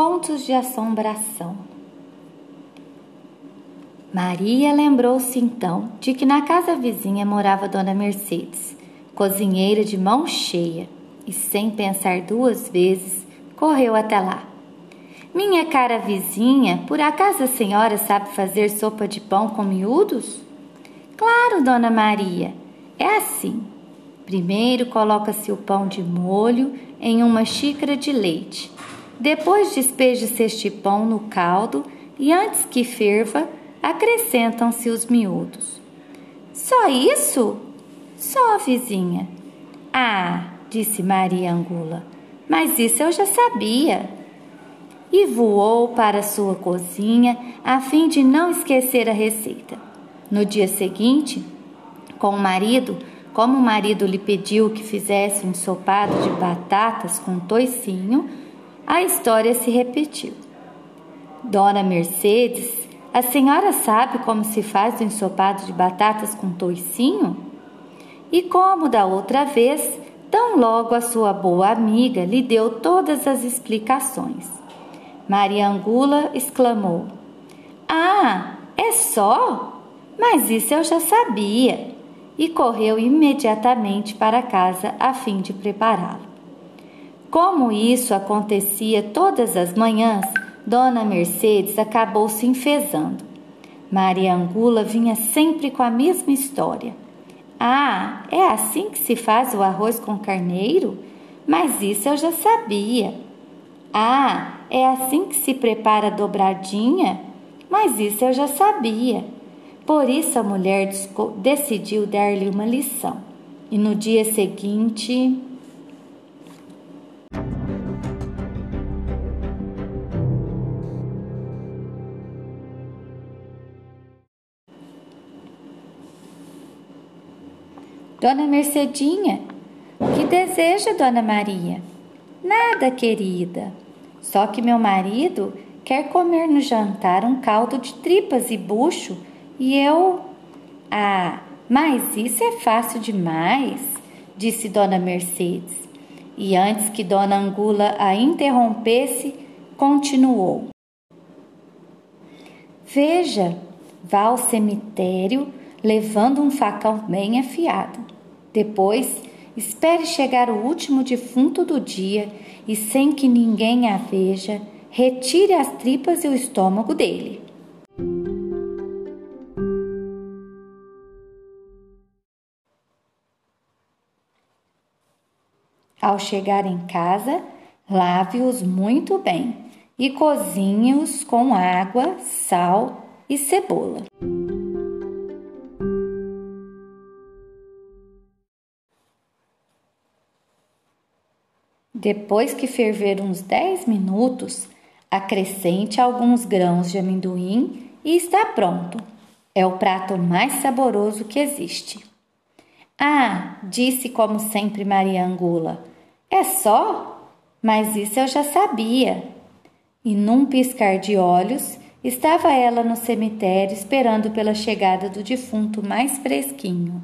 Contos de assombração. Maria lembrou-se então de que na casa vizinha morava Dona Mercedes, cozinheira de mão cheia, e sem pensar duas vezes, correu até lá. Minha cara vizinha, por acaso a senhora sabe fazer sopa de pão com miúdos? Claro, Dona Maria. É assim. Primeiro coloca-se o pão de molho em uma xícara de leite. Depois despeja-se este pão no caldo e antes que ferva, acrescentam-se os miúdos. Só isso? Só, vizinha. Ah, disse Maria Angula, mas isso eu já sabia. E voou para sua cozinha a fim de não esquecer a receita. No dia seguinte, com o marido, como o marido lhe pediu que fizesse um ensopado de batatas com toicinho, a história se repetiu. Dona Mercedes a senhora sabe como se faz o ensopado de batatas com toicinho? E como da outra vez, tão logo a sua boa amiga lhe deu todas as explicações. Maria Angula exclamou: Ah, é só? Mas isso eu já sabia. E correu imediatamente para casa a fim de prepará-lo. Como isso acontecia todas as manhãs, Dona Mercedes acabou se enfesando. Maria Angula vinha sempre com a mesma história. Ah, é assim que se faz o arroz com carneiro? Mas isso eu já sabia. Ah, é assim que se prepara a dobradinha? Mas isso eu já sabia. Por isso a mulher decidiu dar-lhe uma lição. E no dia seguinte. Dona Mercedinha, o que deseja, Dona Maria? Nada, querida. Só que meu marido quer comer no jantar um caldo de tripas e bucho e eu. Ah, mas isso é fácil demais, disse Dona Mercedes. E antes que Dona Angula a interrompesse, continuou: Veja, vá ao cemitério levando um facão bem afiado. Depois, espere chegar o último defunto do dia e, sem que ninguém a veja, retire as tripas e o estômago dele. Ao chegar em casa, lave-os muito bem e cozinhe-os com água, sal e cebola. Depois que ferver uns 10 minutos, acrescente alguns grãos de amendoim e está pronto. É o prato mais saboroso que existe. Ah, disse como sempre Maria Angula, é só? Mas isso eu já sabia. E num piscar de olhos, estava ela no cemitério esperando pela chegada do defunto mais fresquinho.